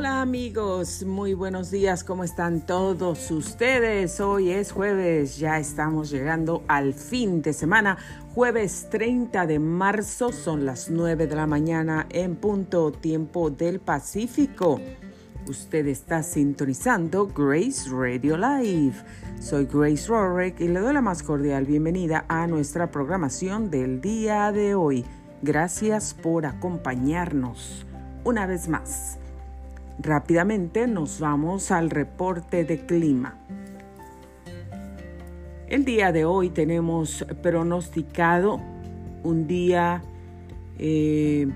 Hola amigos, muy buenos días, ¿cómo están todos ustedes? Hoy es jueves, ya estamos llegando al fin de semana, jueves 30 de marzo, son las 9 de la mañana en punto tiempo del Pacífico. Usted está sintonizando Grace Radio Live. Soy Grace Rorick y le doy la más cordial bienvenida a nuestra programación del día de hoy. Gracias por acompañarnos una vez más. Rápidamente nos vamos al reporte de clima. El día de hoy tenemos pronosticado un día eh,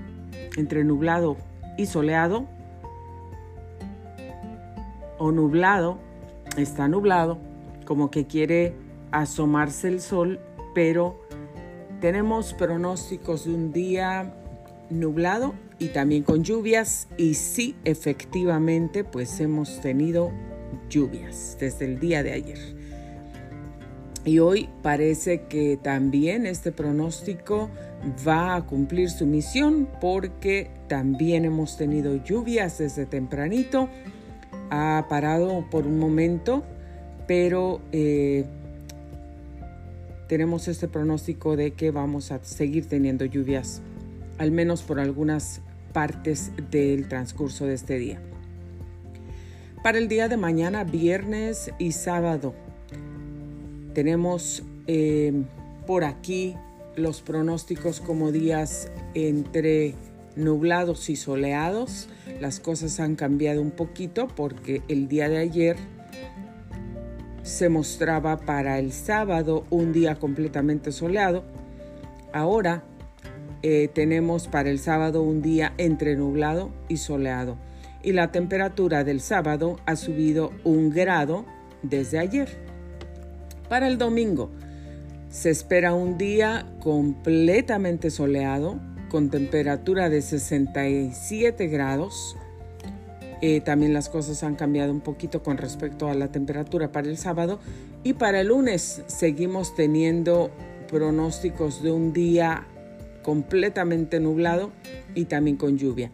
entre nublado y soleado o nublado, está nublado, como que quiere asomarse el sol, pero tenemos pronósticos de un día nublado y también con lluvias y sí, efectivamente, pues hemos tenido lluvias desde el día de ayer. Y hoy parece que también este pronóstico va a cumplir su misión porque también hemos tenido lluvias desde tempranito. Ha parado por un momento, pero eh, tenemos este pronóstico de que vamos a seguir teniendo lluvias, al menos por algunas partes del transcurso de este día. Para el día de mañana, viernes y sábado, tenemos eh, por aquí los pronósticos como días entre nublados y soleados. Las cosas han cambiado un poquito porque el día de ayer se mostraba para el sábado un día completamente soleado. Ahora eh, tenemos para el sábado un día entre nublado y soleado. Y la temperatura del sábado ha subido un grado desde ayer. Para el domingo se espera un día completamente soleado con temperatura de 67 grados. Eh, también las cosas han cambiado un poquito con respecto a la temperatura para el sábado. Y para el lunes seguimos teniendo pronósticos de un día completamente nublado y también con lluvia.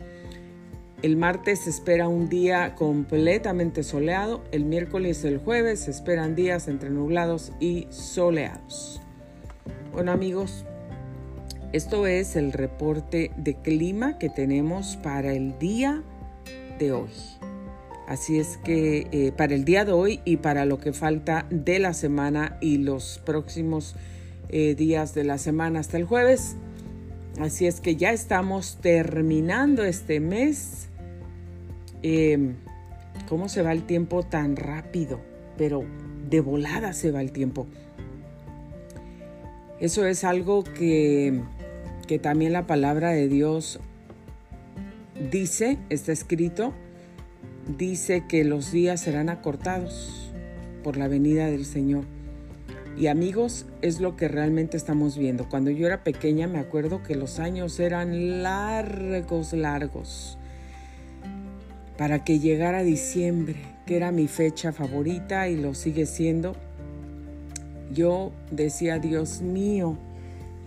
El martes se espera un día completamente soleado. El miércoles y el jueves se esperan días entre nublados y soleados. Bueno amigos, esto es el reporte de clima que tenemos para el día de hoy. Así es que eh, para el día de hoy y para lo que falta de la semana y los próximos eh, días de la semana hasta el jueves, Así es que ya estamos terminando este mes. Em, ¿Cómo se va el tiempo tan rápido? Pero de volada se va el tiempo. Eso es algo que, que también la palabra de Dios dice, está escrito, dice que los días serán acortados por la venida del Señor. Y amigos, es lo que realmente estamos viendo. Cuando yo era pequeña me acuerdo que los años eran largos, largos. Para que llegara diciembre, que era mi fecha favorita y lo sigue siendo, yo decía, Dios mío,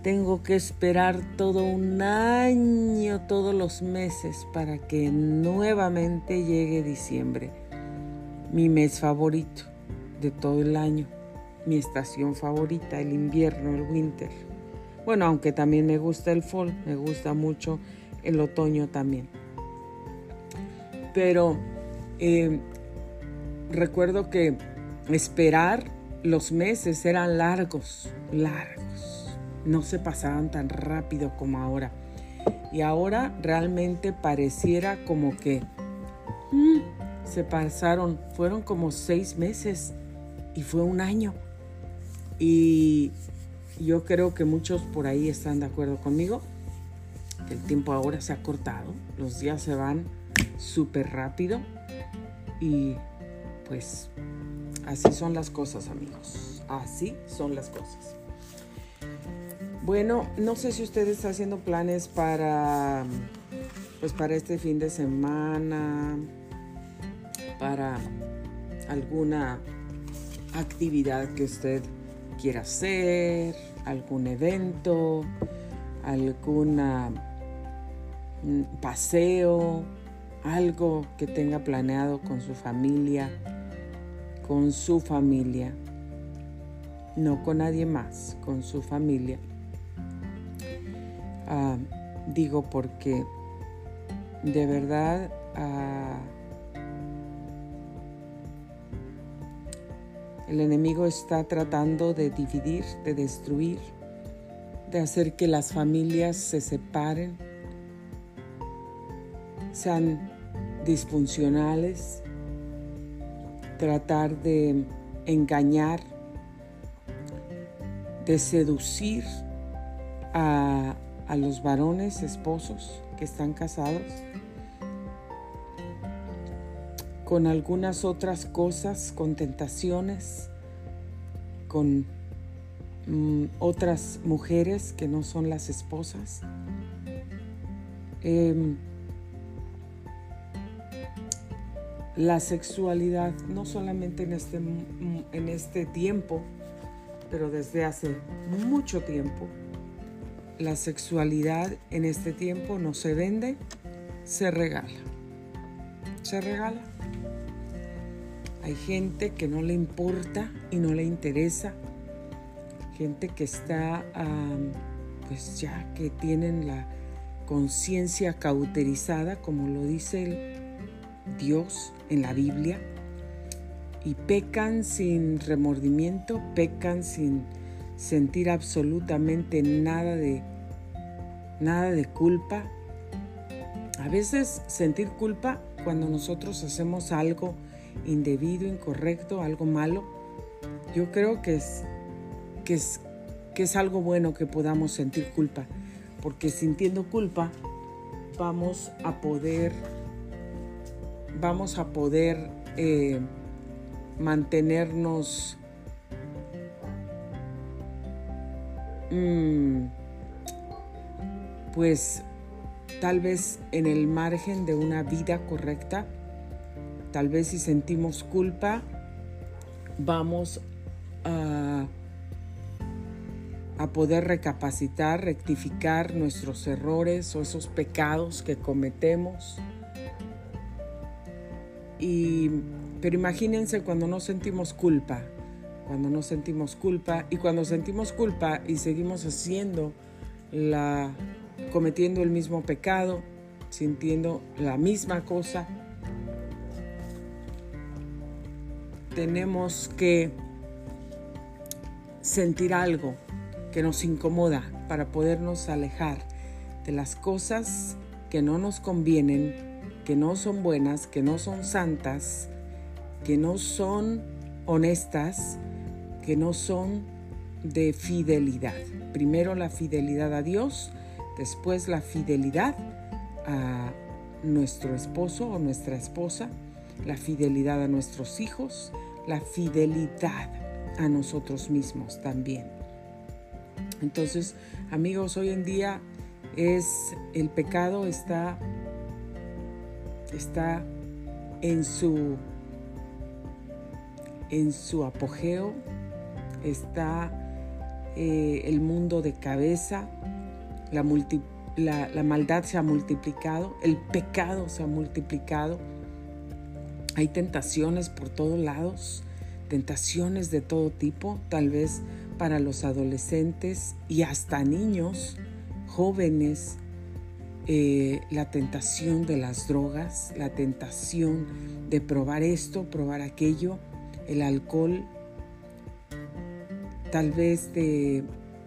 tengo que esperar todo un año, todos los meses, para que nuevamente llegue diciembre, mi mes favorito de todo el año mi estación favorita, el invierno, el winter. Bueno, aunque también me gusta el fall, me gusta mucho el otoño también. Pero eh, recuerdo que esperar los meses eran largos, largos. No se pasaban tan rápido como ahora. Y ahora realmente pareciera como que mm, se pasaron, fueron como seis meses y fue un año. Y yo creo que muchos por ahí están de acuerdo conmigo, el tiempo ahora se ha cortado, los días se van súper rápido y pues así son las cosas amigos, así son las cosas. Bueno, no sé si usted está haciendo planes para pues para este fin de semana, para alguna actividad que usted quiera hacer, algún evento, algún mm, paseo, algo que tenga planeado con su familia, con su familia, no con nadie más, con su familia. Ah, digo porque de verdad ah, el enemigo está tratando de dividir, de destruir, de hacer que las familias se separen, sean disfuncionales, tratar de engañar, de seducir a, los varones esposos que están casados con algunas otras cosas, con tentaciones, con mm, otras mujeres que no son las esposas. Em, la sexualidad, no solamente en este, en este tiempo, pero desde hace mucho tiempo, la sexualidad en este tiempo no se vende, se regala. Se regala. Hay gente que no le importa y no le interesa. Gente que está, pues ya que tienen la conciencia cauterizada, como lo dice Dios en la Biblia y pecan sin remordimiento, pecan sin sentir absolutamente nada de nada de culpa. A veces sentir culpa cuando nosotros hacemos algo indebido, incorrecto, algo malo, yo creo que es que es que es algo bueno que podamos sentir culpa, porque sintiendo culpa vamos a poder vamos a poder eh, mantenernos mm, pues tal vez en el margen de una vida correcta, tal vez si sentimos culpa, vamos a, a poder recapacitar, rectificar nuestros errores o esos pecados que cometemos. Pero imagínense cuando no sentimos culpa, cuando no sentimos culpa y cuando sentimos culpa y seguimos haciendo la, cometiendo el mismo pecado, sintiendo la misma cosa, tenemos que sentir algo que nos incomoda para podernos alejar de las cosas que no nos convienen que no son buenas, que no son santas, que no son honestas, que no son de fidelidad. Primero la fidelidad a Dios, después la fidelidad a nuestro esposo o nuestra esposa, la fidelidad a nuestros hijos, la fidelidad a nosotros mismos también. Entonces, amigos, hoy en día es el pecado está está en su, en su apogeo, está eh, el mundo de cabeza, la, la maldad se ha multiplicado, el pecado se ha multiplicado, hay tentaciones por todos lados, tentaciones de todo tipo, tal vez para los adolescentes y hasta niños, jóvenes, eh, la tentación de las drogas, la tentación de probar esto, probar aquello, el alcohol, tal vez de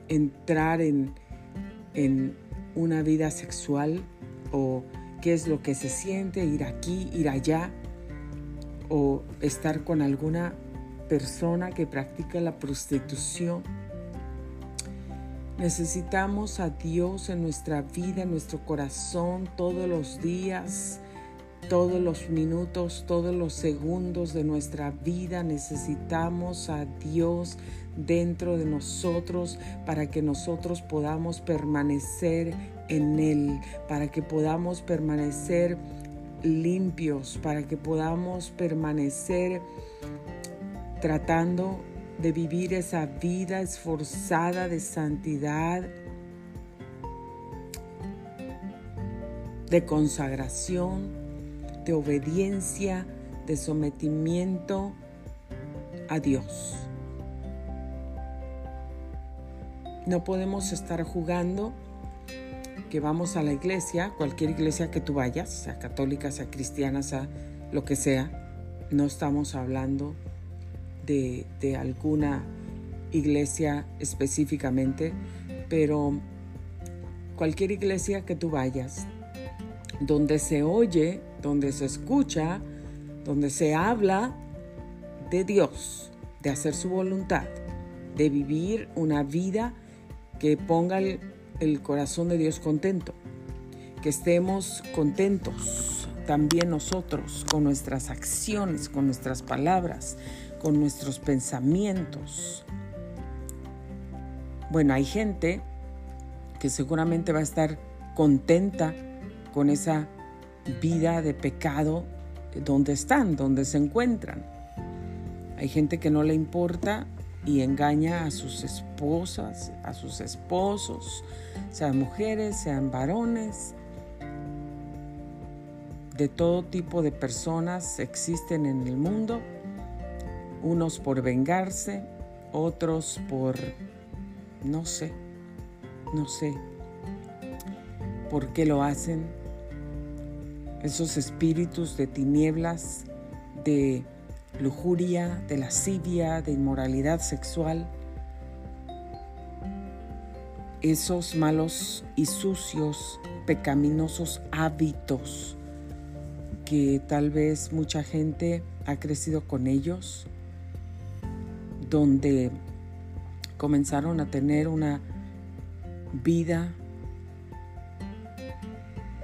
entrar en, en una vida sexual o qué es lo que se siente, ir aquí, ir allá, o estar con alguna persona que practica la prostitución Necesitamos a Dios en nuestra vida, en nuestro corazón, todos los días, todos los minutos, todos los segundos de nuestra vida. Necesitamos a Dios dentro de nosotros para que nosotros podamos permanecer en Él, para que podamos permanecer limpios, para que podamos permanecer tratando de vivir esa vida esforzada de santidad, de consagración, de obediencia, de sometimiento a Dios. No podemos estar jugando que vamos a la iglesia, cualquier iglesia que tú vayas, sea católica, sea cristiana, sea lo que sea, no estamos hablando de, de alguna iglesia específicamente, pero cualquier iglesia que tú vayas, donde se oye, donde se escucha, donde se habla de Dios, de hacer su voluntad, de vivir una vida que ponga el, corazón de Dios contento, que estemos contentos también nosotros con nuestras acciones, con nuestras palabras, con nuestros pensamientos. Bueno, hay gente que seguramente va a estar contenta con esa vida de pecado donde están, donde se encuentran. Hay gente que no le importa y engaña a sus esposas, a sus esposos, sean mujeres, sean varones. De todo tipo de personas existen en el mundo, unos por vengarse, otros por, no sé, no sé por qué lo hacen. Esos espíritus de tinieblas, de lujuria, de lascivia, de inmoralidad sexual, esos malos y sucios, pecaminosos hábitos que tal vez mucha gente ha crecido con ellos, donde comenzaron a tener una vida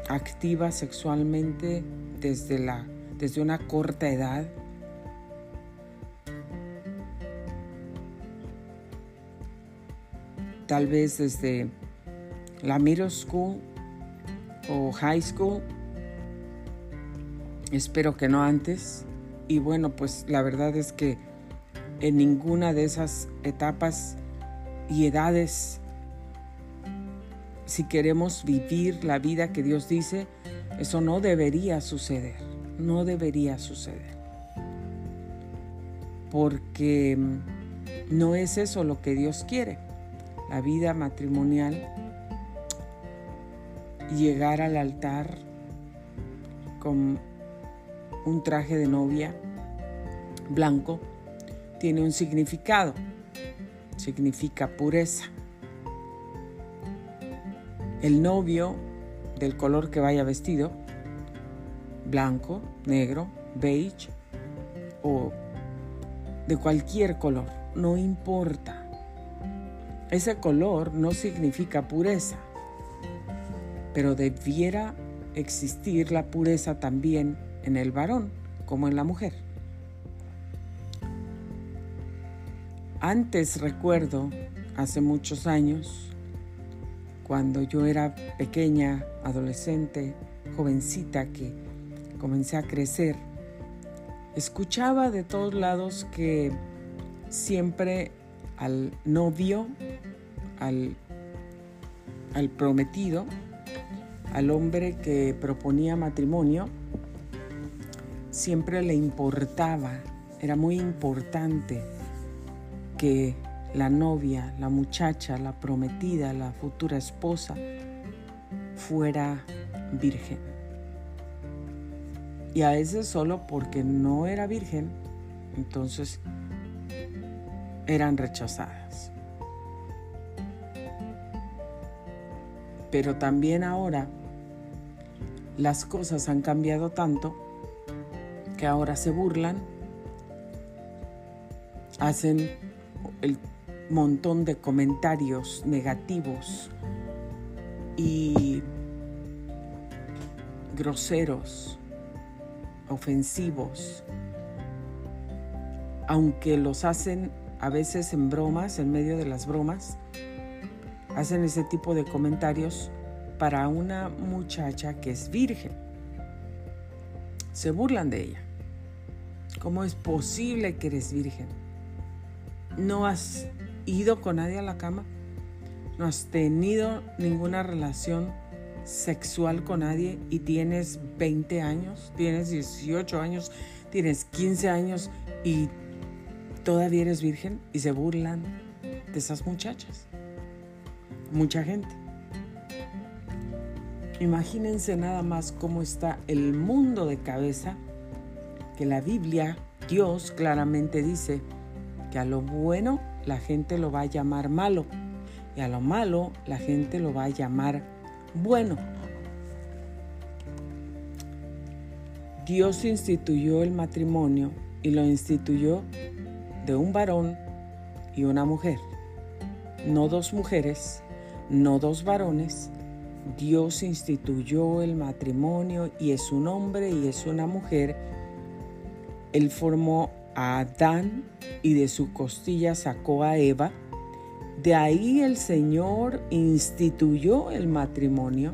activa sexualmente desde, la, desde una corta edad. Tal vez desde la middle school o high school. Espero que no antes. Y bueno, pues la verdad es que en ninguna de esas etapas y edades si queremos vivir la vida que Dios dice, eso no debería suceder, no debería suceder. Porque no es eso lo que Dios quiere. La vida matrimonial, llegar al altar con un traje de novia blanco, tiene un significado. Significa pureza el novio del color que vaya vestido, blanco, negro, beige o de cualquier color, no importa. Ese color no significa pureza, pero debiera existir la pureza también en el varón como en la mujer. Antes recuerdo, hace muchos años, cuando yo era pequeña, adolescente, jovencita que comencé a crecer, escuchaba de todos lados que siempre al novio, al, al prometido, al hombre que proponía matrimonio, siempre le importaba, era muy importante que la novia, la muchacha, la prometida, la futura esposa, fuera virgen. Y a veces solo porque no era virgen, entonces eran rechazadas. Pero también ahora las cosas han cambiado tanto que ahora se burlan, hacen el montón de comentarios negativos y groseros, ofensivos, aunque los hacen a veces en bromas, en medio de las bromas, hacen ese tipo de comentarios para una muchacha que es virgen. Se burlan de ella. ¿Cómo es posible que eres virgen? No has ido con nadie a la cama, no has tenido ninguna relación sexual con nadie y tienes 20 años, tienes 18 años, tienes 15 años y todavía eres virgen y se burlan de esas muchachas. Mucha gente. Imagínense nada más cómo está el mundo de cabeza, que la Biblia, Dios claramente dice que a lo bueno la gente lo va a llamar malo y a lo malo la gente lo va a llamar bueno. Dios instituyó el matrimonio y lo instituyó de un varón y una mujer. No dos mujeres, no dos varones. Dios instituyó el matrimonio y es un hombre y es una mujer. Él formó a Adán y de su costilla sacó a Eva. De ahí el Señor instituyó el matrimonio.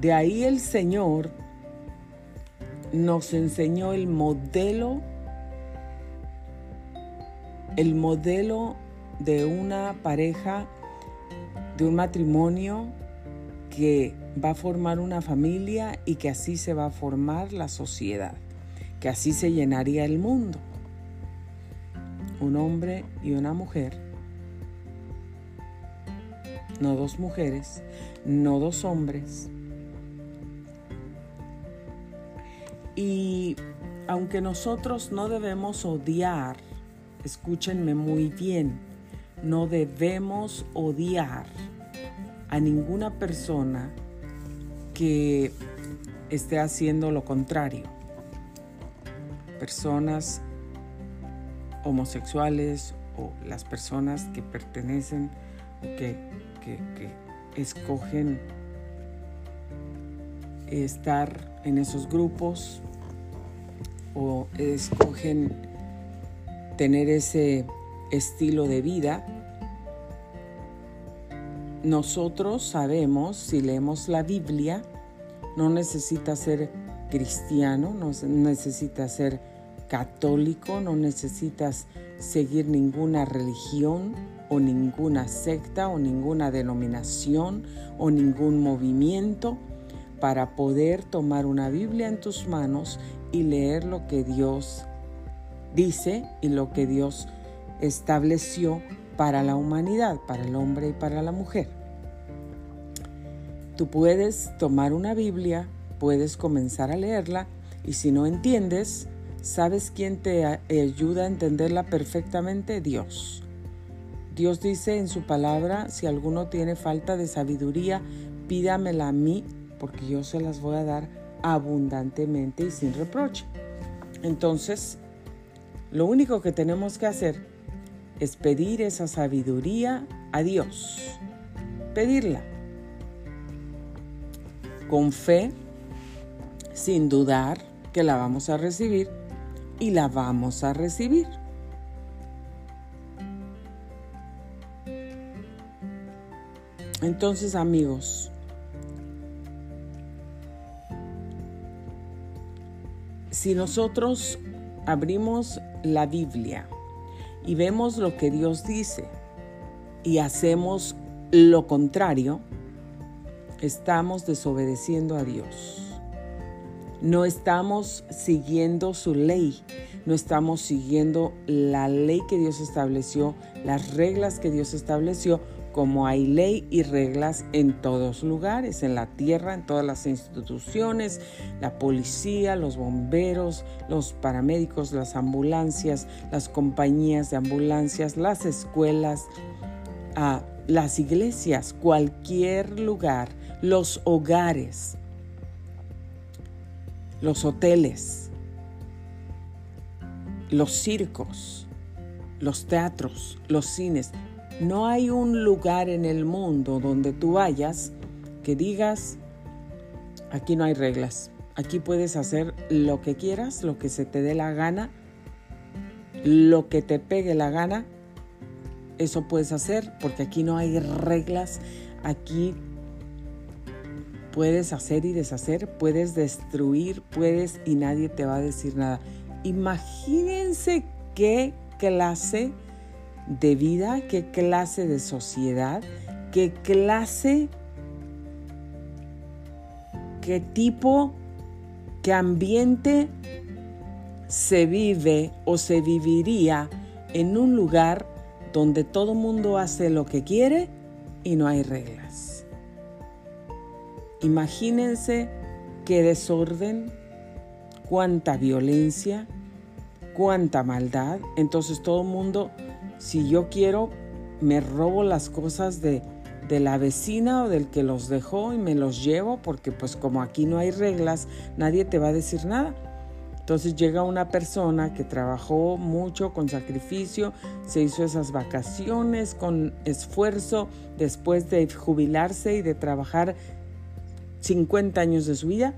De ahí el Señor nos enseñó el modelo el modelo de una pareja, de un matrimonio que va a formar una familia y que así se va a formar la sociedad, que así se llenaría el mundo. Un hombre y una mujer, no dos mujeres, no dos hombres. Y aunque nosotros no debemos odiar escúchenme muy bien, no debemos odiar a ninguna persona que esté haciendo lo contrario. Personas homosexuales o las personas que pertenecen o que, que, que escogen estar en esos grupos o escogen tener ese estilo de vida, nosotros sabemos, si leemos la Biblia, no necesita ser cristiano, no necesita ser católico, no necesitas seguir ninguna religión o ninguna secta o ninguna denominación o ningún movimiento para poder tomar una Biblia en tus manos y leer lo que Dios dice y lo que Dios estableció para la humanidad, para el hombre y para la mujer. Tú puedes tomar una Biblia, puedes comenzar a leerla y si no entiendes, ¿sabes quién te ayuda a entenderla perfectamente? Dios. Dios dice en su palabra, si alguno tiene falta de sabiduría, pídamela a mí, porque yo se las voy a dar abundantemente y sin reproche. Entonces, lo único que tenemos que hacer es pedir esa sabiduría a Dios. Pedirla. Con fe, sin dudar que la vamos a recibir y la vamos a recibir. Entonces amigos, si nosotros abrimos la Biblia y vemos lo que Dios dice y hacemos lo contrario, estamos desobedeciendo a Dios. No estamos siguiendo su ley, no estamos siguiendo la ley que Dios estableció, las reglas que Dios estableció, como hay ley y reglas en todos lugares, en la tierra, en todas las instituciones, la policía, los bomberos, los paramédicos, las ambulancias, las compañías de ambulancias, las escuelas, ah, las iglesias, cualquier lugar, los hogares, los hoteles, los circos, los teatros, los cines, no hay un lugar en el mundo donde tú vayas que digas, aquí no hay reglas, aquí puedes hacer lo que quieras, lo que se te dé la gana, lo que te pegue la gana, eso puedes hacer porque aquí no hay reglas, aquí puedes hacer y deshacer, puedes destruir, puedes y nadie te va a decir nada. Imagínense qué clase de vida, qué clase de sociedad, qué clase qué tipo, qué ambiente se vive o se viviría en un lugar donde todo mundo hace lo que quiere y no hay reglas. Imagínense qué desorden, cuánta violencia, cuánta maldad. Entonces todo el mundo, si yo quiero, me robo las cosas de, de la vecina o del que los dejó y me los llevo porque pues como aquí no hay reglas, nadie te va a decir nada. Entonces llega una persona que trabajó mucho con sacrificio, se hizo esas vacaciones con esfuerzo después de jubilarse y de trabajar 50 años de su vida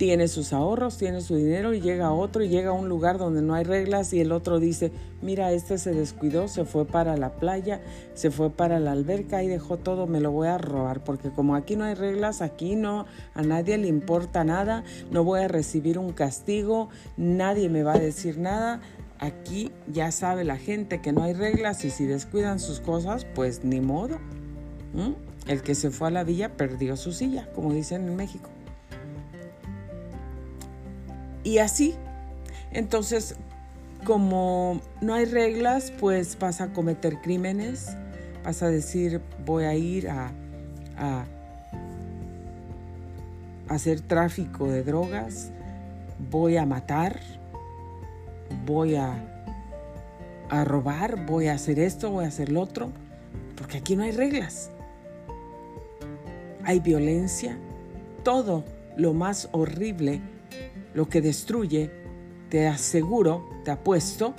tiene sus ahorros, tiene su dinero y llega otro y llega a un lugar donde no hay reglas y el otro dice, mira, este se descuidó, se fue para la playa, se fue para la alberca y dejó todo, me lo voy a robar, porque como aquí no hay reglas, aquí no, a nadie le importa nada, no voy a recibir un castigo, nadie me va a decir nada. Aquí ya sabe la gente que no hay reglas y si descuidan sus cosas, pues ni modo. El que se fue a la villa perdió su silla, como dicen en México. Y así. Entonces, como no hay reglas, pues vas a cometer crímenes, vas a decir, voy a ir a, a, hacer tráfico de drogas, voy a matar, voy a, a robar, voy a hacer esto, voy a hacer lo otro, porque aquí no hay reglas. Hay violencia, todo lo más horrible lo que destruye, te aseguro, te apuesto,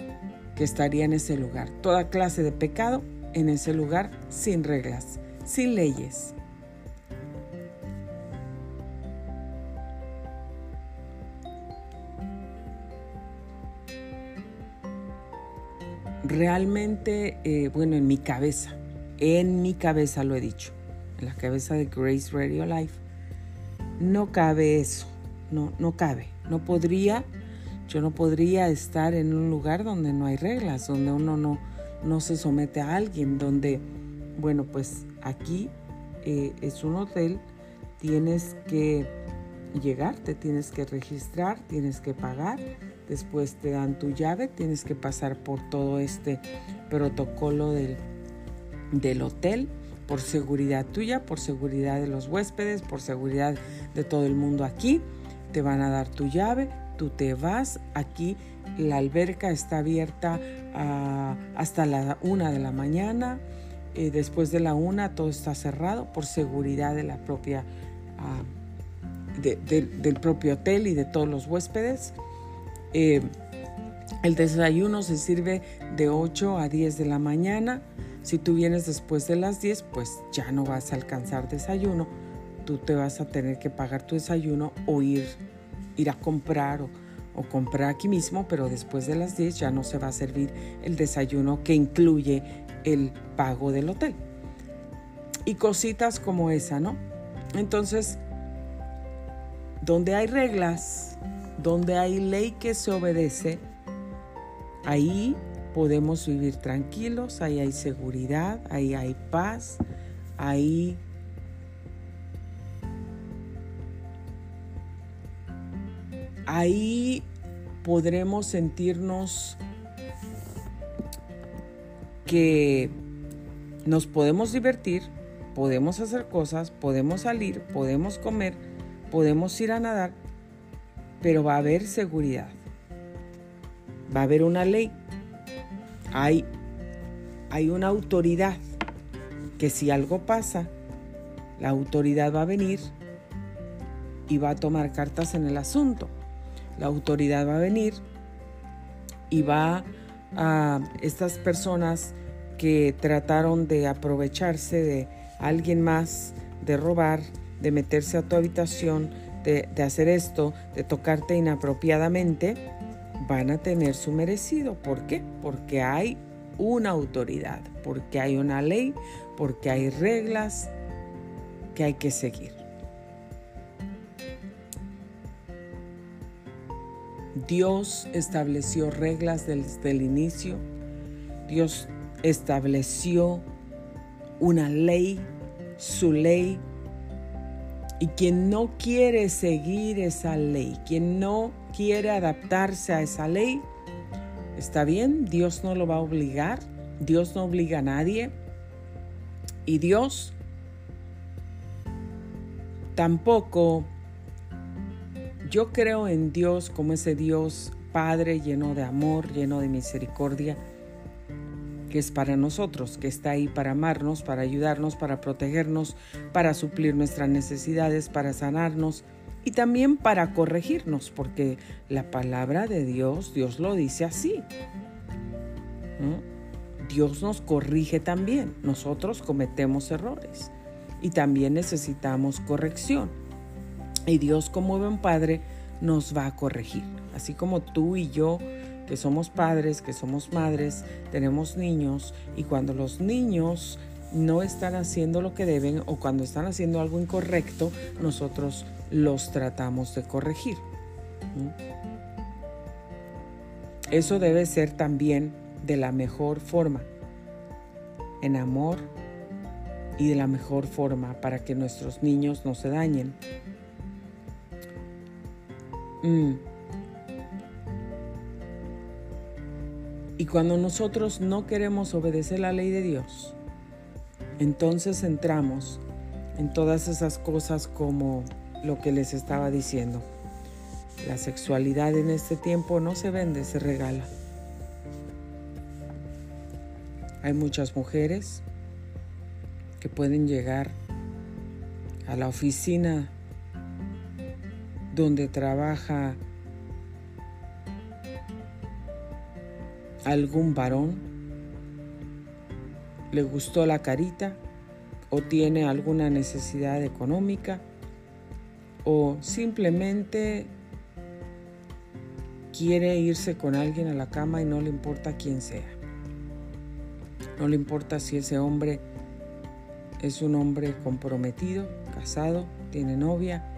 que estaría en ese lugar. Toda clase de pecado en ese lugar sin reglas, sin leyes. Realmente, eh, bueno, en mi cabeza, en mi cabeza lo he dicho, en la cabeza de Grace Radio Life, no cabe eso, no, no cabe. No podría, yo no podría estar en un lugar donde no hay reglas, donde uno no, no se somete a alguien, donde, bueno, pues aquí eh, es un hotel, tienes que llegar, te tienes que registrar, tienes que pagar, después te dan tu llave, tienes que pasar por todo este protocolo del, del hotel, por seguridad tuya, por seguridad de los huéspedes, por seguridad de todo el mundo aquí te van a dar tu llave, tú te vas, aquí la alberca está abierta ah, hasta la una de la mañana, eh, después de la una todo está cerrado por seguridad de la propia, ah, del propio hotel y de todos los huéspedes. Eh, el desayuno se sirve de 8 a 10 de la mañana. Si tú vienes después de las 10, pues ya no vas a alcanzar desayuno tú te vas a tener que pagar tu desayuno o ir, ir a comprar o, o comprar aquí mismo, pero después de las 10 ya no se va a servir el desayuno que incluye el pago del hotel. Y cositas como esa, ¿no? Entonces, donde hay reglas, donde hay ley que se obedece, ahí podemos vivir tranquilos, ahí hay seguridad, ahí hay paz, ahí ahí podremos sentirnos que nos podemos divertir, podemos hacer cosas, podemos salir, podemos comer, podemos ir a nadar, pero va a haber seguridad. Va a haber una ley. Hay, hay una autoridad que si algo pasa, la autoridad va a venir y va a tomar cartas en el asunto la autoridad va a venir y va a estas personas que trataron de aprovecharse de alguien más, de robar, de meterse a tu habitación, de, hacer esto, de tocarte inapropiadamente, van a tener su merecido. ¿Por qué? Porque hay una autoridad, porque hay una ley, porque hay reglas que hay que seguir. Dios estableció reglas desde el inicio. Dios estableció una ley, su ley, Y quien no quiere seguir esa ley, quien no quiere adaptarse a esa ley, está bien, Dios no lo va a obligar, Dios no obliga a nadie. Y Dios tampoco, yo creo en Dios como ese Dios Padre lleno de amor, lleno de misericordia, que es para nosotros, que está ahí para amarnos, para ayudarnos, para protegernos, para suplir nuestras necesidades, para sanarnos y también para corregirnos, porque la palabra de Dios, Dios lo dice así. Dios nos corrige también, nosotros cometemos errores y también necesitamos corrección. Y Dios como buen padre nos va a corregir, así como tú y yo que somos padres, que somos madres, tenemos niños y cuando los niños no están haciendo lo que deben o cuando están haciendo algo incorrecto, nosotros los tratamos de corregir. Eso debe ser también de la mejor forma, en amor y de la mejor forma para que nuestros niños no se dañen. Mm. Y cuando nosotros no queremos obedecer la ley de Dios, entonces entramos en todas esas cosas como lo que les estaba diciendo. La sexualidad en este tiempo no se vende, se regala. Hay muchas mujeres que pueden llegar a la oficina donde trabaja algún varón, le gustó la carita o tiene alguna necesidad económica o simplemente quiere irse con alguien a la cama y no le importa quién sea. No le importa si ese hombre es un hombre comprometido, casado, tiene novia,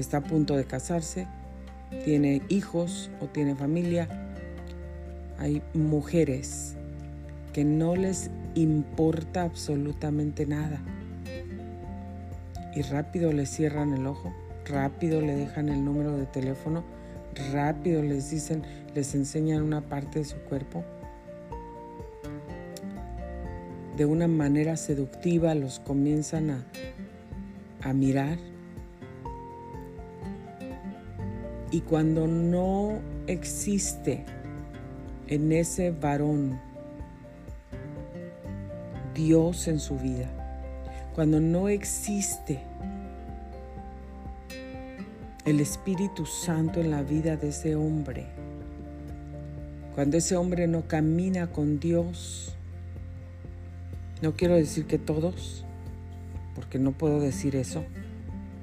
está a punto de casarse, tiene hijos o tiene familia hay mujeres que no les importa absolutamente nada. Y rápido les cierran el ojo, rápido le dejan el número de teléfono, rápido les dicen, les enseñan una parte de su cuerpo. De una manera seductiva los comienzan a, a mirar. Y cuando no existe en ese varón Dios en su vida, cuando no existe el Espíritu Santo en la vida de ese hombre, cuando ese hombre no camina con Dios, no quiero decir que todos, porque no puedo decir eso,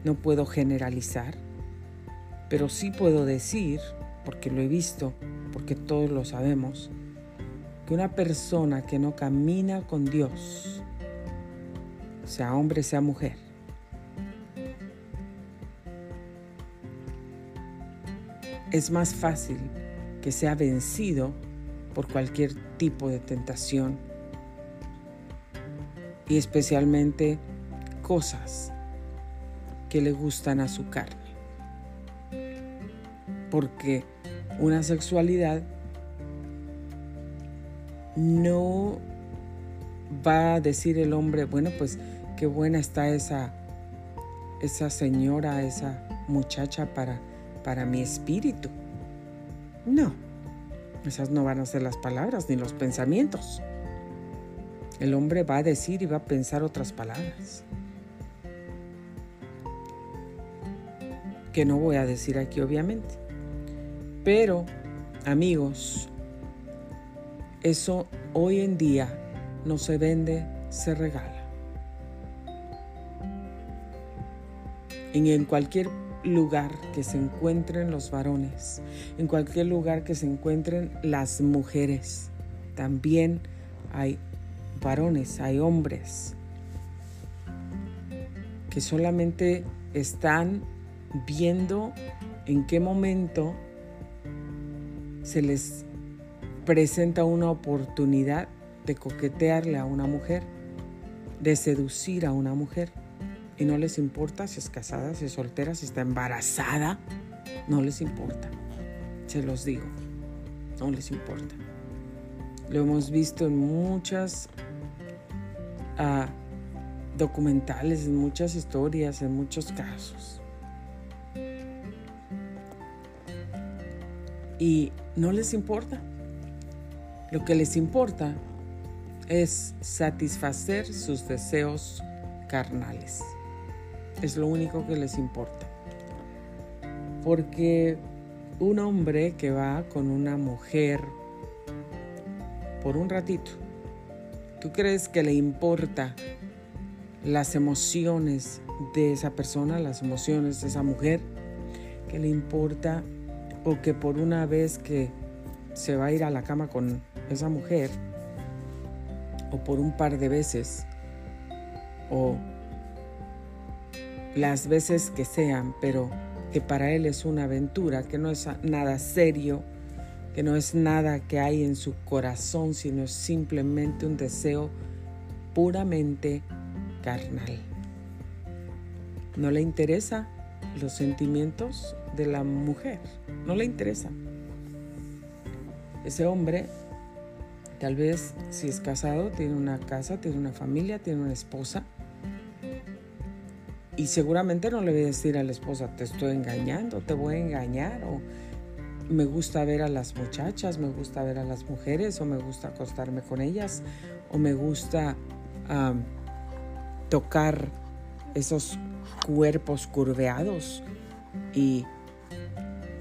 no puedo generalizar, pero sí puedo decir, porque lo he visto, porque todos lo sabemos, que una persona que no camina con Dios, sea hombre, sea mujer, es más fácil que sea vencido por cualquier tipo de tentación y especialmente cosas que le gustan a su carne. Porque una sexualidad no va a decir el hombre, bueno, pues qué buena está esa, esa señora, esa muchacha para, para mi espíritu. No, esas no van a ser las palabras ni los pensamientos. El hombre va a decir y va a pensar otras palabras. Que no voy a decir aquí obviamente. Pero, amigos, eso hoy en día no se vende, se regala. Y en cualquier lugar que se encuentren los varones, en cualquier lugar que se encuentren las mujeres, también hay varones, hay hombres que solamente están viendo en qué momento se les presenta una oportunidad de coquetearle a una mujer, de seducir a una mujer, y no les importa si es casada, si es soltera, si está embarazada, no les importa. Se los digo, no les importa. Lo hemos visto en muchas uh, documentales, en muchas historias, en muchos casos. Y no les importa. Lo que les importa es satisfacer sus deseos carnales. Es lo único que les importa. Porque un hombre que va con una mujer por un ratito, ¿tú crees que le importa las emociones de esa persona, las emociones de esa mujer? ¿Que le importa o que por una vez que se va a ir a la cama con esa mujer, o por un par de veces, o las veces que sean, pero que para él es una aventura, que no es nada serio, que no es nada que hay en su corazón, sino es simplemente un deseo puramente carnal. No le interesa los sentimientos de la mujer, no le interesa. Ese hombre, tal vez si es casado, tiene una casa, tiene una familia, tiene una esposa, y seguramente no le voy a decir a la esposa, te estoy engañando, te voy a engañar, o me gusta ver a las muchachas, me gusta ver a las mujeres, o me gusta acostarme con ellas, o me gusta tocar esos cuerpos curveados y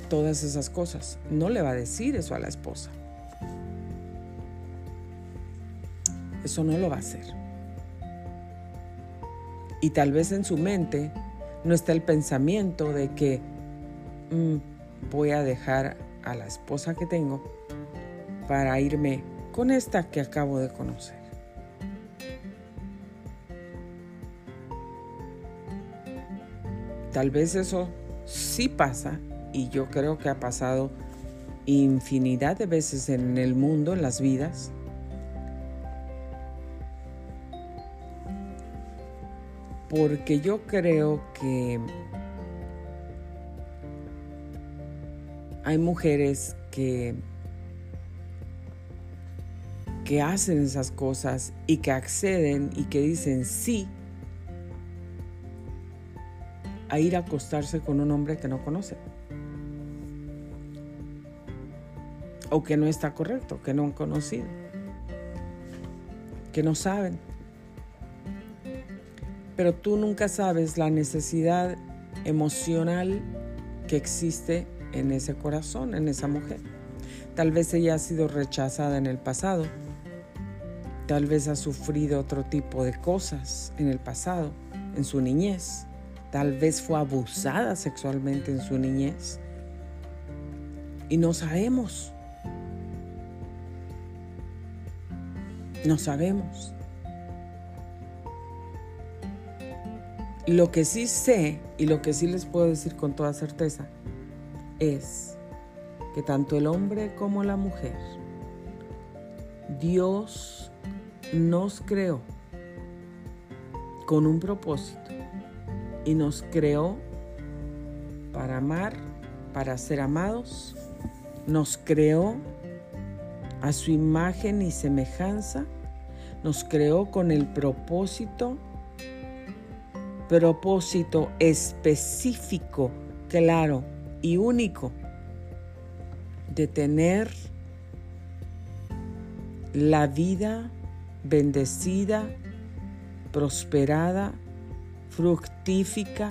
todas esas cosas. No le va a decir eso a la esposa. Eso no lo va a hacer. Y tal vez en su mente no está el pensamiento de que mm, voy a dejar a la esposa que tengo para irme con esta que acabo de conocer. Tal vez eso sí pasa y yo creo que ha pasado infinidad de veces en el mundo, en las vidas, porque yo creo que hay mujeres que que hacen esas cosas y que acceden y que dicen sí a ir a acostarse con un hombre que no conoce. O que no está correcto, que no han conocido, que no saben pero tú nunca sabes la necesidad emocional que existe en ese corazón, en esa mujer. Tal vez ella ha sido rechazada en el pasado, tal vez ha sufrido otro tipo de cosas en el pasado, en su niñez, tal vez fue abusada sexualmente en su niñez y no sabemos. No sabemos. Lo que sí sé y lo que sí les puedo decir con toda certeza es que tanto el hombre como la mujer, Dios nos creó con un propósito y nos creó para amar, para ser amados, nos creó a su imagen y semejanza, nos creó con el propósito propósito específico, claro y único de tener la vida bendecida, prosperada, fructífica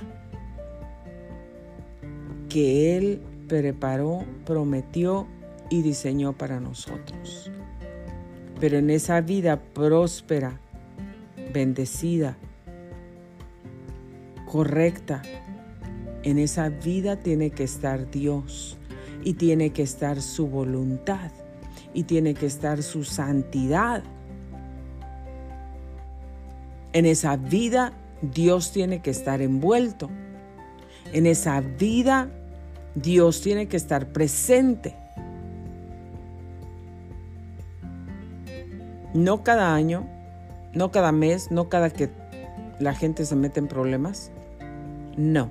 que Él preparó, prometió y diseñó para nosotros. Pero en esa vida próspera, bendecida, correcta. En esa vida tiene que estar Dios y tiene que estar su voluntad y tiene que estar su santidad. En esa vida Dios tiene que estar envuelto. En esa vida Dios tiene que estar presente. No cada año, no cada mes, no cada que la gente se mete en problemas. No,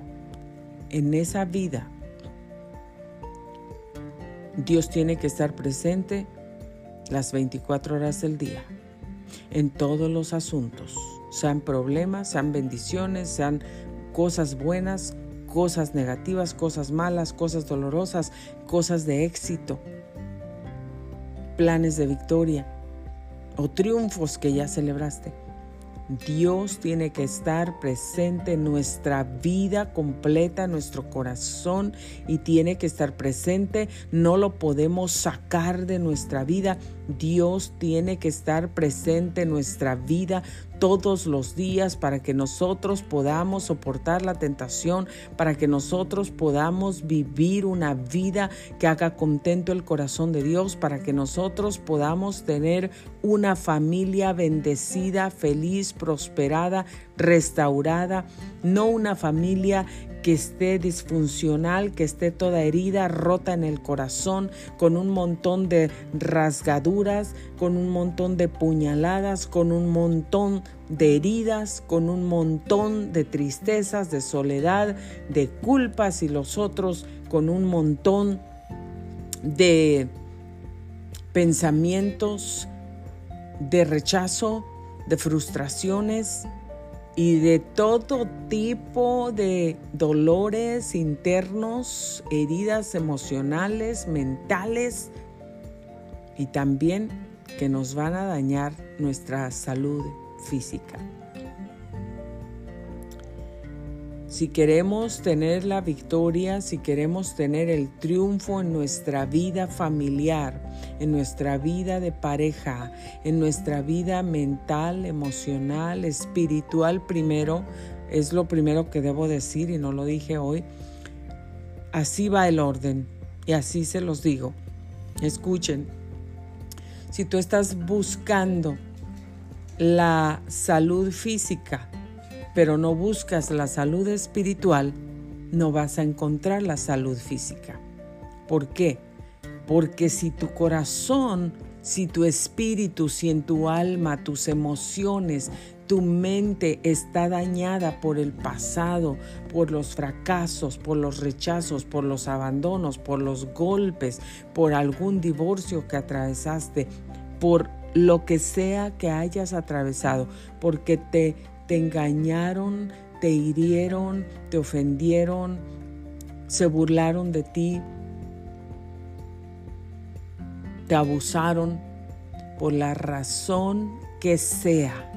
en esa vida Dios tiene que estar presente las 24 horas del día en todos los asuntos, sean problemas, sean bendiciones, sean cosas buenas, cosas negativas, cosas malas, cosas dolorosas, cosas de éxito, planes de victoria o triunfos que ya celebraste. Dios tiene que estar presente en nuestra vida completa, en nuestro corazón y tiene que estar presente. No lo podemos sacar de nuestra vida. Dios tiene que estar presente en nuestra vida todos los días para que nosotros podamos soportar la tentación, para que nosotros podamos vivir una vida que haga contento el corazón de Dios, para que nosotros podamos tener una familia bendecida, feliz, prosperada, restaurada, no una familia que esté disfuncional, que esté toda herida, rota en el corazón, con un montón de rasgaduras, con un montón de puñaladas, con un montón de heridas, con un montón de tristezas, de soledad, de culpas y los otros con un montón de pensamientos de rechazo, de frustraciones, y de todo tipo de dolores internos, heridas emocionales, mentales y también que nos van a dañar nuestra salud física. Si queremos tener la victoria, si queremos tener el triunfo en nuestra vida familiar, en nuestra vida de pareja, en nuestra vida mental, emocional, espiritual primero, es lo primero que debo decir y no lo dije hoy, así va el orden y así se los digo. Escuchen, si tú estás buscando la salud física, pero no buscas la salud espiritual, no vas a encontrar la salud física. ¿Por qué? Porque si tu corazón, si tu espíritu, si en tu alma, tus emociones, tu mente está dañada por el pasado, por los fracasos, por los rechazos, por los abandonos, por los golpes, por algún divorcio que atravesaste, por lo que sea que hayas atravesado, porque te te engañaron, te hirieron, te ofendieron, se burlaron de ti, te abusaron por la razón que sea.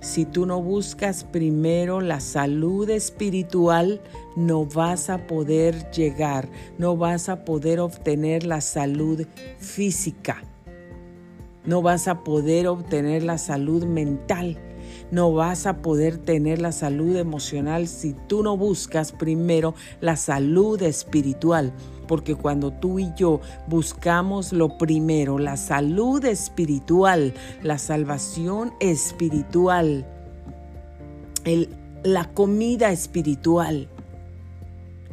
Si tú no buscas primero la salud espiritual, no vas a poder llegar, no vas a poder obtener la salud física. No vas a poder obtener la salud mental. No vas a poder tener la salud emocional si tú no buscas primero la salud espiritual. Porque cuando tú y yo buscamos lo primero, la salud espiritual, la salvación espiritual, la comida espiritual,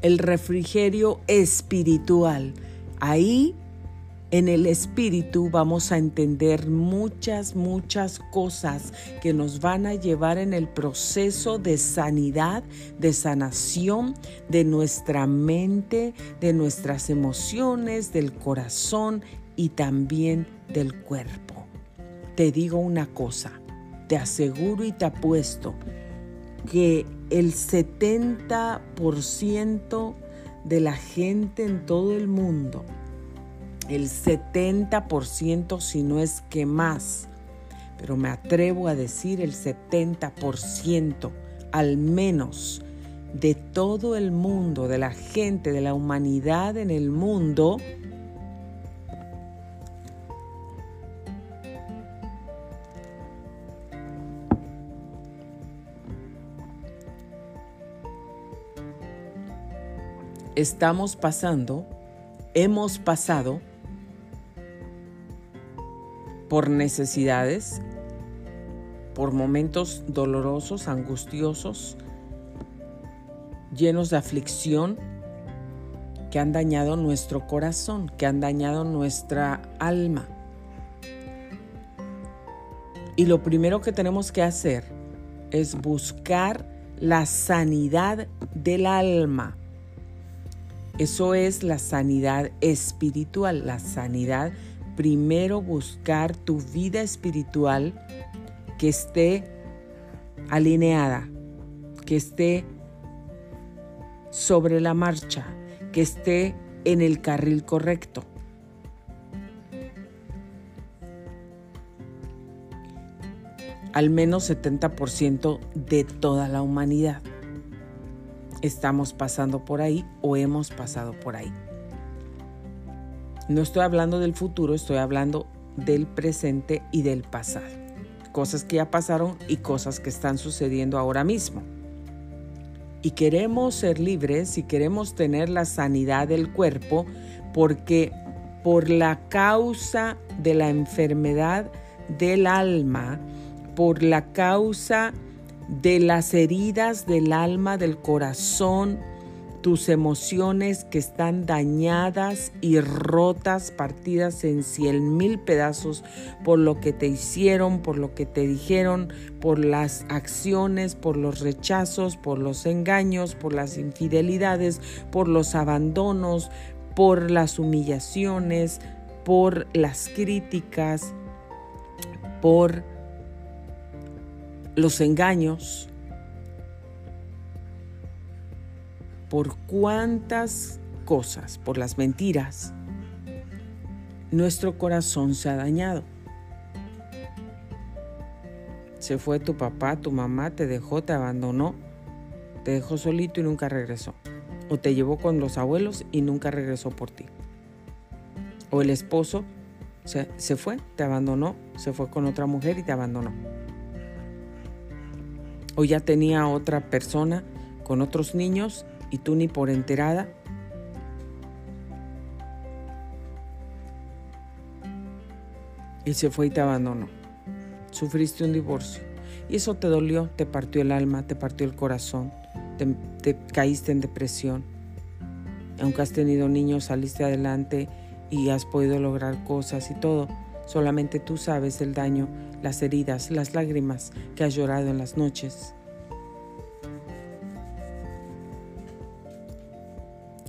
el refrigerio espiritual, ahí en el Espíritu vamos a entender muchas, muchas cosas que nos van a llevar en el proceso de sanidad, de sanación de nuestra mente, de nuestras emociones, del corazón y también del cuerpo. Te digo una cosa, te aseguro y te apuesto que el 70% de la gente en todo el mundo el 70%, si no es que más, pero me atrevo a decir el 70%, al menos, de todo el mundo, de la gente, de la humanidad en el mundo, estamos pasando, hemos pasado por necesidades, por momentos dolorosos, angustiosos, llenos de aflicción, que han dañado nuestro corazón, que han dañado nuestra alma. Y lo primero que tenemos que hacer es buscar la sanidad del alma. Eso es la sanidad espiritual, la sanidad. Primero buscar tu vida espiritual que esté alineada, que esté sobre la marcha, que esté en el carril correcto. Al menos 70% de toda la humanidad estamos pasando por ahí o hemos pasado por ahí. No estoy hablando del futuro, estoy hablando del presente y del pasado. Cosas que ya pasaron y cosas que están sucediendo ahora mismo. Y queremos ser libres y queremos tener la sanidad del cuerpo porque por la causa de la enfermedad del alma, por la causa de las heridas del alma, del corazón, tus emociones que están dañadas y rotas, partidas en cien mil pedazos por lo que te hicieron, por lo que te dijeron, por las acciones, por los rechazos, por los engaños, por las infidelidades, por los abandonos, por las humillaciones, por las críticas, por los engaños, por cuántas cosas, por las mentiras, nuestro corazón se ha dañado. Se fue tu papá, tu mamá, te dejó, te abandonó, te dejó solito y nunca regresó. O te llevó con los abuelos y nunca regresó por ti. O el esposo se, se fue, te abandonó, se fue con otra mujer y te abandonó o ya tenía otra persona con otros niños y tú ni por enterada. Y se fue y te abandonó. Sufriste un divorcio. Y eso te dolió, te partió el alma, te partió el corazón, te, te caíste en depresión. Aunque has tenido niños, saliste adelante y has podido lograr cosas y todo. Solamente tú sabes el daño las heridas, las lágrimas que has llorado en las noches.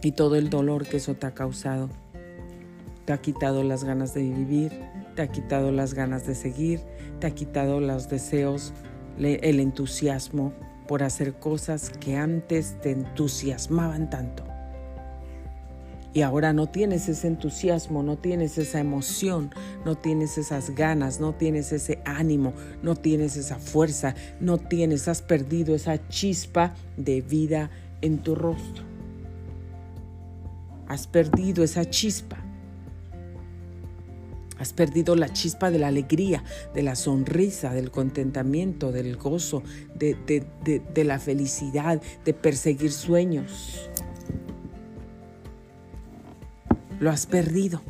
Y todo el dolor que eso te ha causado. Te ha quitado las ganas de vivir, te ha quitado las ganas de seguir, te ha quitado los deseos, el entusiasmo por hacer cosas que antes te entusiasmaban tanto. Y ahora no tienes ese entusiasmo, no tienes esa emoción, no tienes esas ganas, no tienes ese ánimo, no tienes esa fuerza, no tienes, has perdido esa chispa de vida en tu rostro. Has perdido esa chispa. Has perdido la chispa de la alegría, de la sonrisa, del contentamiento, del gozo, de, de la felicidad, de perseguir sueños lo has perdido.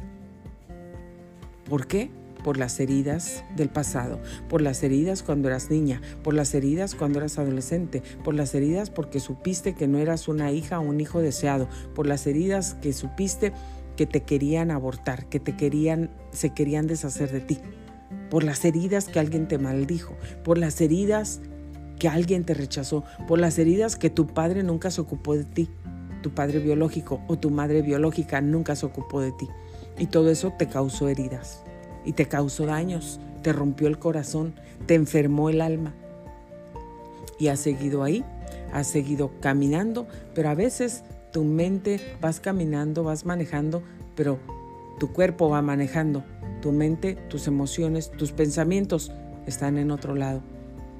¿Por qué? Por las heridas del pasado, por las heridas cuando eras niña, por las heridas cuando eras adolescente, por las heridas porque supiste que no eras una hija o un hijo deseado, por las heridas que supiste que te querían abortar, que te querían, se querían deshacer de ti, por las heridas que alguien te maldijo, por las heridas que alguien te rechazó, por las heridas que tu padre nunca se ocupó de ti, tu padre biológico o tu madre biológica nunca se ocupó de ti. Y todo eso te causó heridas y te causó daños, te rompió el corazón, te enfermó el alma. Y has seguido ahí, has seguido caminando, pero a veces tu mente vas caminando, vas manejando, pero tu cuerpo va manejando. Tu mente, tus emociones, tus pensamientos están en otro lado.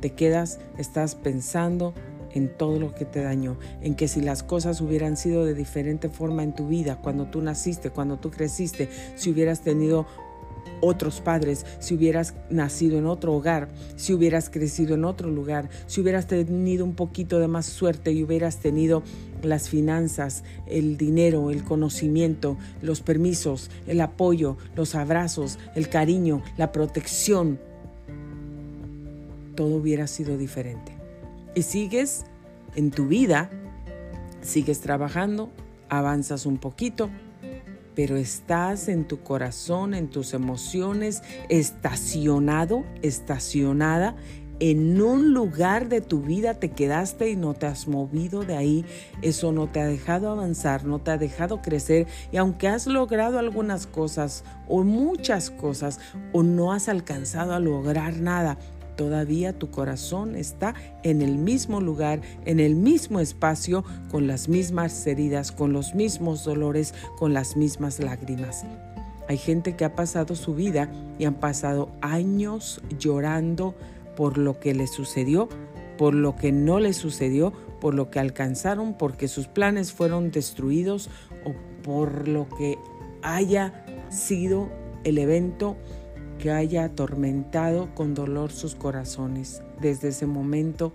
Te quedas, estás pensando, en todo lo que te dañó, en que si las cosas hubieran sido de diferente forma en tu vida, cuando tú naciste, cuando tú creciste, si hubieras tenido otros padres, si hubieras nacido en otro hogar, si hubieras crecido en otro lugar, si hubieras tenido un poquito de más suerte y hubieras tenido las finanzas, el dinero, el conocimiento, los permisos, el apoyo, los abrazos, el cariño, la protección, todo hubiera sido diferente. Y sigues en tu vida, sigues trabajando, avanzas un poquito, pero estás en tu corazón, en tus emociones, estacionado, estacionada en un lugar de tu vida te quedaste y no te has movido de ahí, eso no te ha dejado avanzar, no te ha dejado crecer y aunque has logrado algunas cosas o muchas cosas o no has alcanzado a lograr nada, todavía tu corazón está en el mismo lugar, en el mismo espacio, con las mismas heridas, con los mismos dolores, con las mismas lágrimas. Hay gente que ha pasado su vida y han pasado años llorando, por lo que le sucedió, por lo que no le sucedió, por lo que alcanzaron, porque sus planes fueron destruidos o por lo que haya sido el evento que haya atormentado con dolor sus corazones. Desde ese momento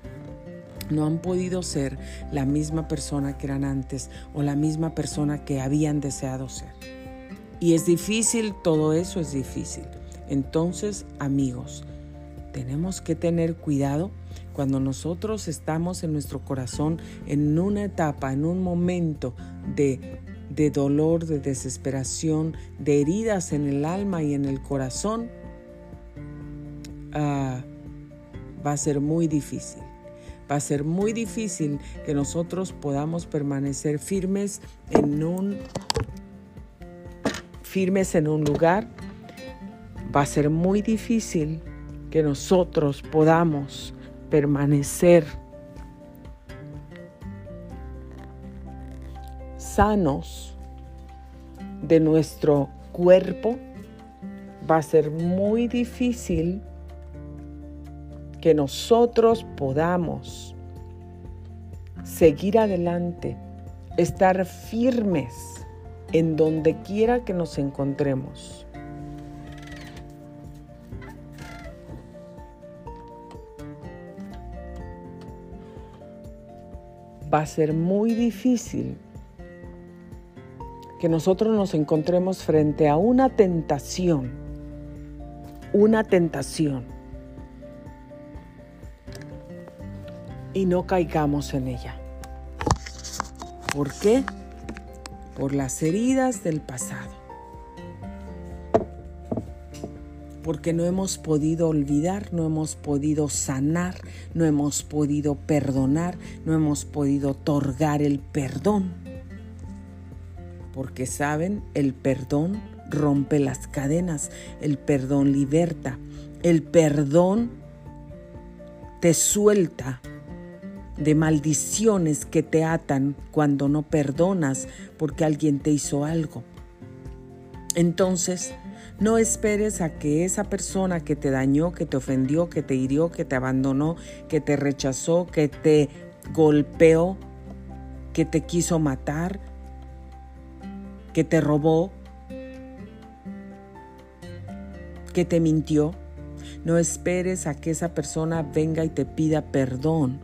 no han podido ser la misma persona que eran antes o la misma persona que habían deseado ser. Y es difícil, todo eso es difícil. Entonces, amigos, tenemos que tener cuidado cuando nosotros estamos en nuestro corazón en una etapa, en un momento de, dolor, de desesperación, de heridas en el alma y en el corazón, ah, va a ser muy difícil. Va a ser muy difícil que nosotros podamos permanecer firmes en un firmes en un lugar. Va a ser muy difícil que nosotros podamos permanecer sanos de nuestro cuerpo, va a ser muy difícil que nosotros podamos seguir adelante, estar firmes en donde quiera que nos encontremos. va a ser muy difícil que nosotros nos encontremos frente a una tentación, una tentación, y no caigamos en ella. ¿Por qué? Por las heridas del pasado. porque no hemos podido olvidar, no hemos podido sanar, no hemos podido perdonar, no hemos podido otorgar el perdón. Porque saben, el perdón rompe las cadenas, el perdón liberta, el perdón te suelta de maldiciones que te atan cuando no perdonas porque alguien te hizo algo. Entonces, no esperes a que esa persona que te dañó, que te ofendió, que te hirió, que te abandonó, que te rechazó, que te golpeó, que te quiso matar, que te robó, que te mintió. No esperes a que esa persona venga y te pida perdón.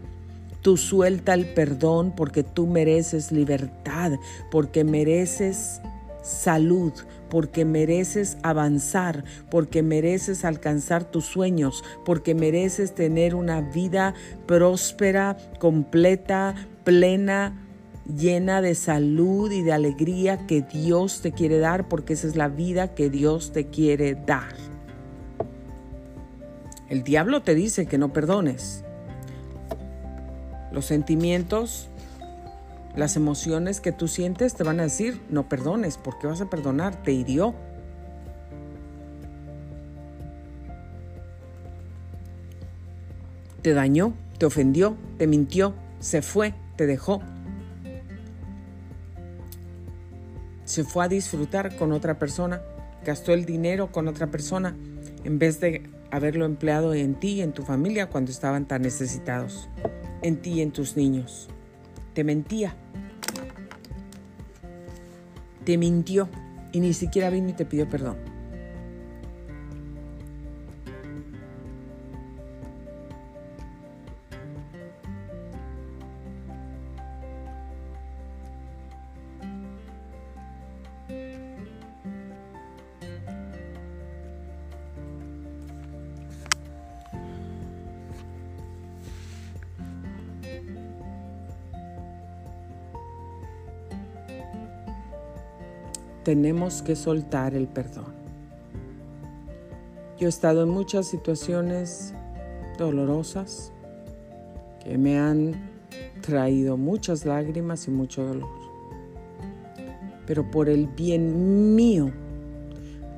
Tú suelta el perdón porque tú mereces libertad, porque mereces salud, porque mereces avanzar, porque mereces alcanzar tus sueños, porque mereces tener una vida próspera, completa, plena, llena de salud y de alegría que Dios te quiere dar, porque esa es la vida que Dios te quiere dar. El diablo te dice que no perdones. Los sentimientos las emociones que tú sientes te van a decir, no perdones, ¿por qué vas a perdonar? Te hirió. Te dañó, te ofendió, te mintió, se fue, te dejó. Se fue a disfrutar con otra persona, gastó el dinero con otra persona en vez de haberlo empleado en ti y en tu familia cuando estaban tan necesitados, en ti y en tus niños te mentía. Te mintió y ni siquiera vino y te pidió perdón. Tenemos que soltar el perdón. Yo he estado en muchas situaciones dolorosas que me han traído muchas lágrimas y mucho dolor. Pero por el bien mío,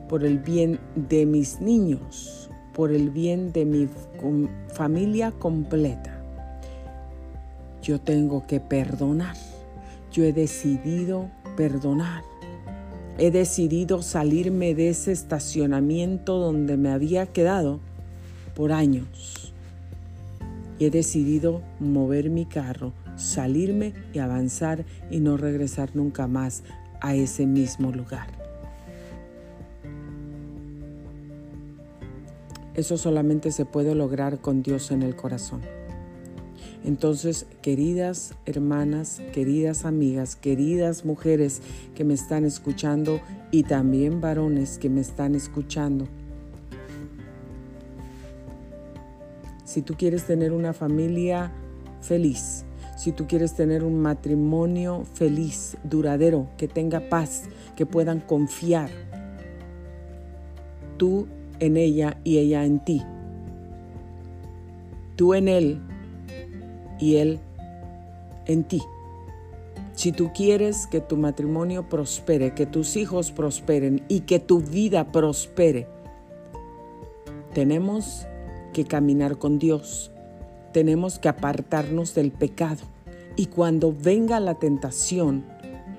por el bien de mis niños, por el bien de mi familia completa, yo tengo que perdonar. Yo he decidido perdonar. He decidido salirme de ese estacionamiento donde me había quedado por años. Y he decidido mover mi carro, salirme y avanzar y no regresar nunca más a ese mismo lugar. Eso solamente se puede lograr con Dios en el corazón. Entonces, queridas hermanas, queridas amigas, queridas mujeres que me están escuchando y también varones que me están escuchando, si tú quieres tener una familia feliz, si tú quieres tener un matrimonio feliz, duradero, que tenga paz, que puedan confiar, tú en ella y ella en ti, tú en él y Él en ti. Si tú quieres que tu matrimonio prospere, que tus hijos prosperen y que tu vida prospere, tenemos que caminar con Dios, tenemos que apartarnos del pecado. Y cuando venga la tentación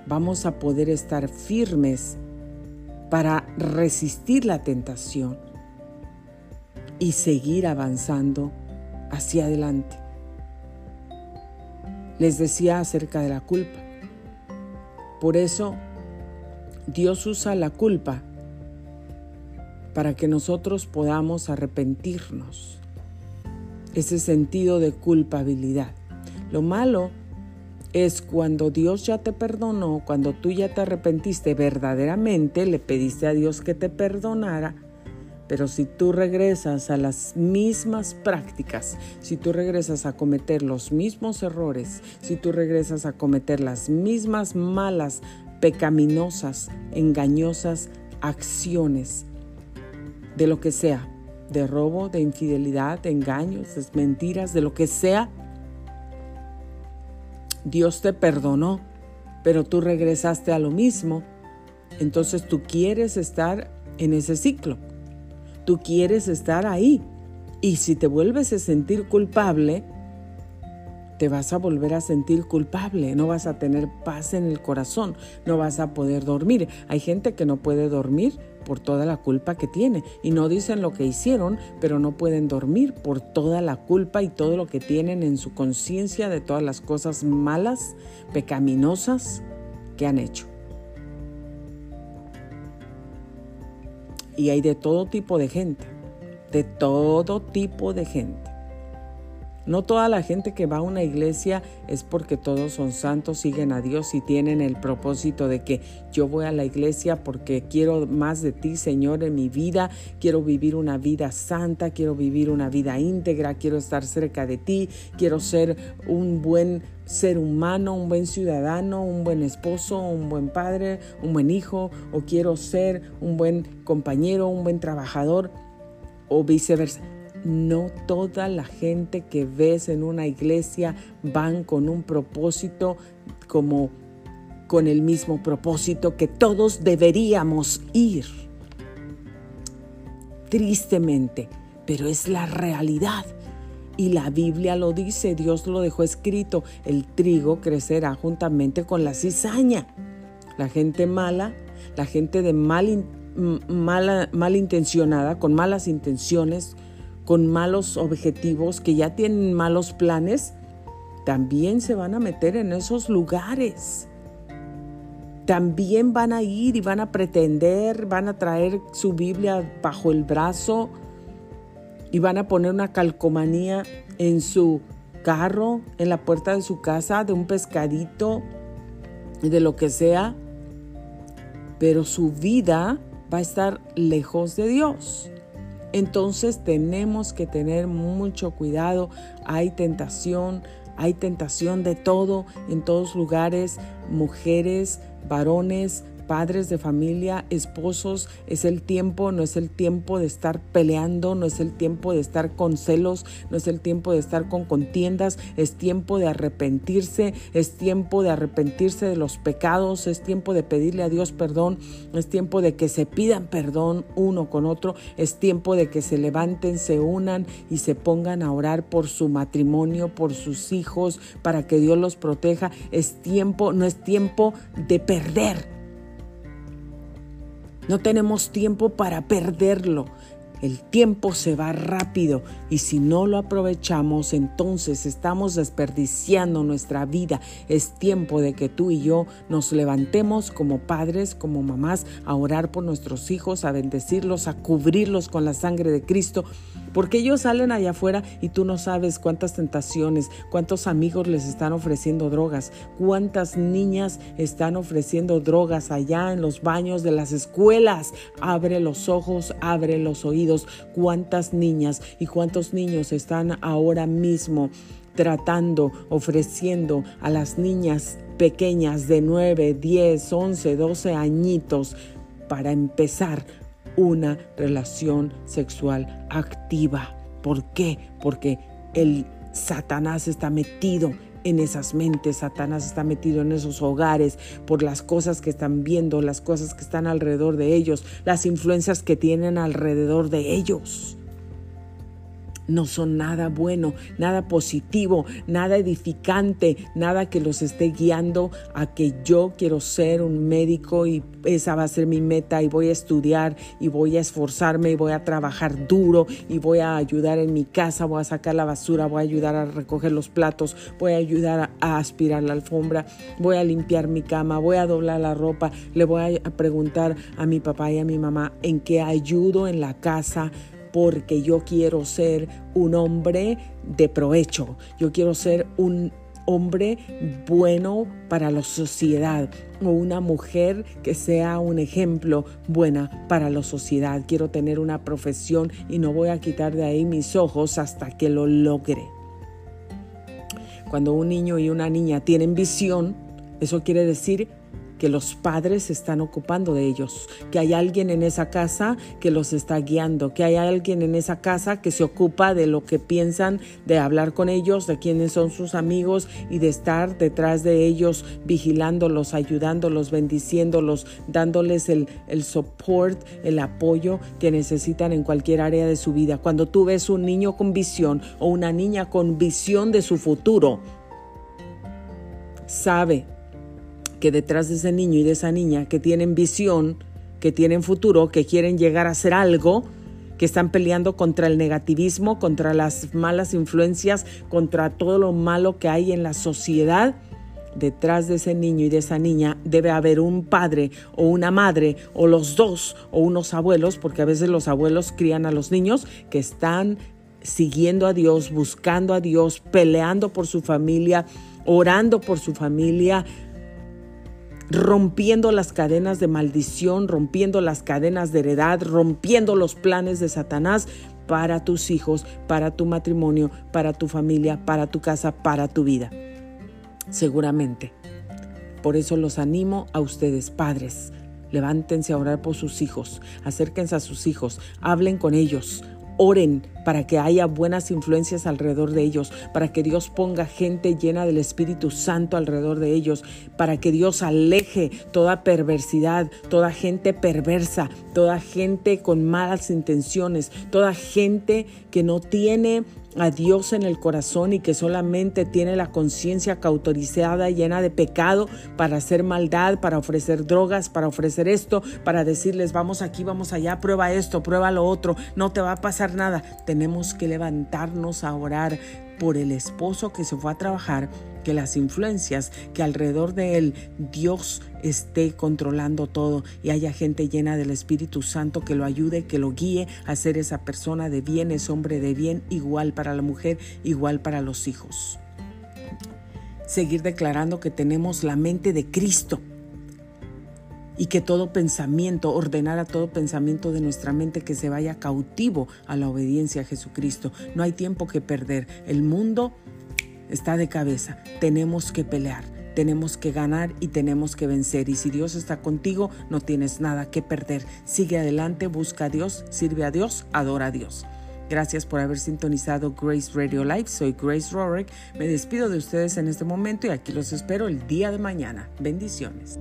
vamos a poder estar firmes para resistir la tentación y seguir avanzando hacia adelante les decía acerca de la culpa. Por eso Dios usa la culpa para que nosotros podamos arrepentirnos. Ese sentido de culpabilidad. Lo malo es cuando Dios ya te perdonó, cuando tú ya te arrepentiste verdaderamente, le pediste a Dios que te perdonara pero si tú regresas a las mismas prácticas, si tú regresas a cometer los mismos errores, si tú regresas a cometer las mismas malas, pecaminosas, engañosas acciones, de lo que sea, de robo, de infidelidad, de engaños, de mentiras, de lo que sea, Dios te perdonó, pero tú regresaste a lo mismo, entonces tú quieres estar en ese ciclo. Tú quieres estar ahí. Y si te vuelves a sentir culpable, te vas a volver a sentir culpable, no vas a tener paz en el corazón, no vas a poder dormir. Hay gente que no puede dormir por toda la culpa que tiene y no dicen lo que hicieron, pero no pueden dormir por toda la culpa y todo lo que tienen en su conciencia de todas las cosas malas, pecaminosas que han hecho. Y hay de todo tipo de gente, de todo tipo de gente. No toda la gente que va a una iglesia es porque todos son santos, siguen a Dios y tienen el propósito de que yo voy a la iglesia porque quiero más de ti, Señor, en mi vida, quiero vivir una vida santa, quiero vivir una vida íntegra, quiero estar cerca de ti, quiero ser un buen ser humano, un buen ciudadano, un buen esposo, un buen padre, un buen hijo, o quiero ser un buen compañero, un buen trabajador, o viceversa. No toda la gente que ves en una iglesia van con un propósito como con el mismo propósito que todos deberíamos ir. Tristemente, pero es la realidad. Y la Biblia lo dice, Dios lo dejó escrito, el trigo crecerá juntamente con la cizaña. La gente mala, la gente de mal, malintencionada, con malas intenciones, con malos objetivos, que ya tienen malos planes, también se van a meter en esos lugares. También van a ir y van a pretender, van a traer su Biblia bajo el brazo y van a poner una calcomanía en su carro, en la puerta de su casa, de un pescadito, de lo que sea, pero su vida va a estar lejos de Dios. Entonces tenemos que tener mucho cuidado. Hay tentación, hay tentación de todo en todos lugares, mujeres, varones, padres de familia, esposos, es el tiempo, no es el tiempo de estar peleando, no es el tiempo de estar con celos, no es el tiempo de estar con contiendas, es tiempo de arrepentirse, es tiempo de arrepentirse de los pecados, es tiempo de pedirle a Dios perdón, es tiempo de que se pidan perdón uno con otro, es tiempo de que se levanten, se unan y se pongan a orar por su matrimonio, por sus hijos, para que Dios los proteja. Es tiempo, no es tiempo de perder. No tenemos tiempo para perderlo. El tiempo se va rápido y si no lo aprovechamos, entonces estamos desperdiciando nuestra vida. Es tiempo de que tú y yo nos levantemos como padres, como mamás, a orar por nuestros hijos, a bendecirlos, a cubrirlos con la sangre de Cristo porque ellos salen allá afuera y tú no sabes cuántas tentaciones, cuántos amigos les están ofreciendo drogas, cuántas niñas están ofreciendo drogas allá en los baños de las escuelas. Abre los ojos, abre los oídos. Cuántas niñas y cuántos niños están ahora mismo tratando, ofreciendo a las niñas pequeñas de 9, 10, 11, 12 añitos para empezar una relación sexual activa. ¿Por qué? Porque el Satanás está metido en esas mentes, Satanás está metido en esos hogares por las cosas que están viendo, las cosas que están alrededor de ellos, las influencias que tienen alrededor de ellos no son nada bueno, nada positivo, nada edificante, nada que los esté guiando a que yo quiero ser un médico y esa va a ser mi meta y voy a estudiar y voy a esforzarme y voy a trabajar duro y voy a ayudar en mi casa, voy a sacar la basura, voy a ayudar a recoger los platos, voy a ayudar a, aspirar la alfombra, voy a limpiar mi cama, voy a doblar la ropa, le voy a preguntar a mi papá y a mi mamá en qué ayudo en la casa, porque yo quiero ser un hombre de provecho, yo quiero ser un hombre bueno para la sociedad o una mujer que sea un ejemplo buena para la sociedad. Quiero tener una profesión y no voy a quitar de ahí mis ojos hasta que lo logre. Cuando un niño y una niña tienen visión, eso quiere decir que los padres se están ocupando de ellos, que hay alguien en esa casa que los está guiando, que hay alguien en esa casa que se ocupa de lo que piensan, de hablar con ellos, de quiénes son sus amigos y de estar detrás de ellos, vigilándolos, ayudándolos, bendiciéndolos, dándoles el, el support, el apoyo que necesitan en cualquier área de su vida. Cuando tú ves un niño con visión o una niña con visión de su futuro, sabe que detrás de ese niño y de esa niña que tienen visión, que tienen futuro, que quieren llegar a ser algo, que están peleando contra el negativismo, contra las malas influencias, contra todo lo malo que hay en la sociedad, detrás de ese niño y de esa niña debe haber un padre o una madre o los dos o unos abuelos, porque a veces los abuelos crían a los niños que están siguiendo a Dios, buscando a Dios, peleando por su familia, orando por su familia, rompiendo las cadenas de maldición, rompiendo las cadenas de heredad, rompiendo los planes de Satanás para tus hijos, para tu matrimonio, para tu familia, para tu casa, para tu vida. Seguramente. Por eso los animo a ustedes, padres. Levántense a orar por sus hijos, acérquense a sus hijos, hablen con ellos, Oren para que haya buenas influencias alrededor de ellos, para que Dios ponga gente llena del Espíritu Santo alrededor de ellos, para que Dios aleje toda perversidad, toda gente perversa, toda gente con malas intenciones, toda gente que no tiene a Dios en el corazón y que solamente tiene la conciencia cautorizada, llena de pecado para hacer maldad, para ofrecer drogas, para ofrecer esto, para decirles vamos aquí, vamos allá, prueba esto, prueba lo otro, no te va a pasar nada. Tenemos que levantarnos a orar por el esposo que se fue a trabajar, que las influencias que alrededor de él Dios esté controlando todo y haya gente llena del Espíritu Santo que lo ayude, que lo guíe a ser esa persona de bien, es hombre de bien, igual para la mujer, igual para los hijos. Seguir declarando que tenemos la mente de Cristo y que todo pensamiento, ordenar a todo pensamiento de nuestra mente que se vaya cautivo a la obediencia a Jesucristo. No hay tiempo que perder. El mundo está de cabeza. Tenemos que pelear. tenemos que ganar y tenemos que vencer. Y si Dios está contigo, no tienes nada que perder. Sigue adelante, busca a Dios, sirve a Dios, adora a Dios. Gracias por haber sintonizado Grace Radio Live. Soy Grace Rorick. Me despido de ustedes en este momento y aquí los espero el día de mañana. Bendiciones.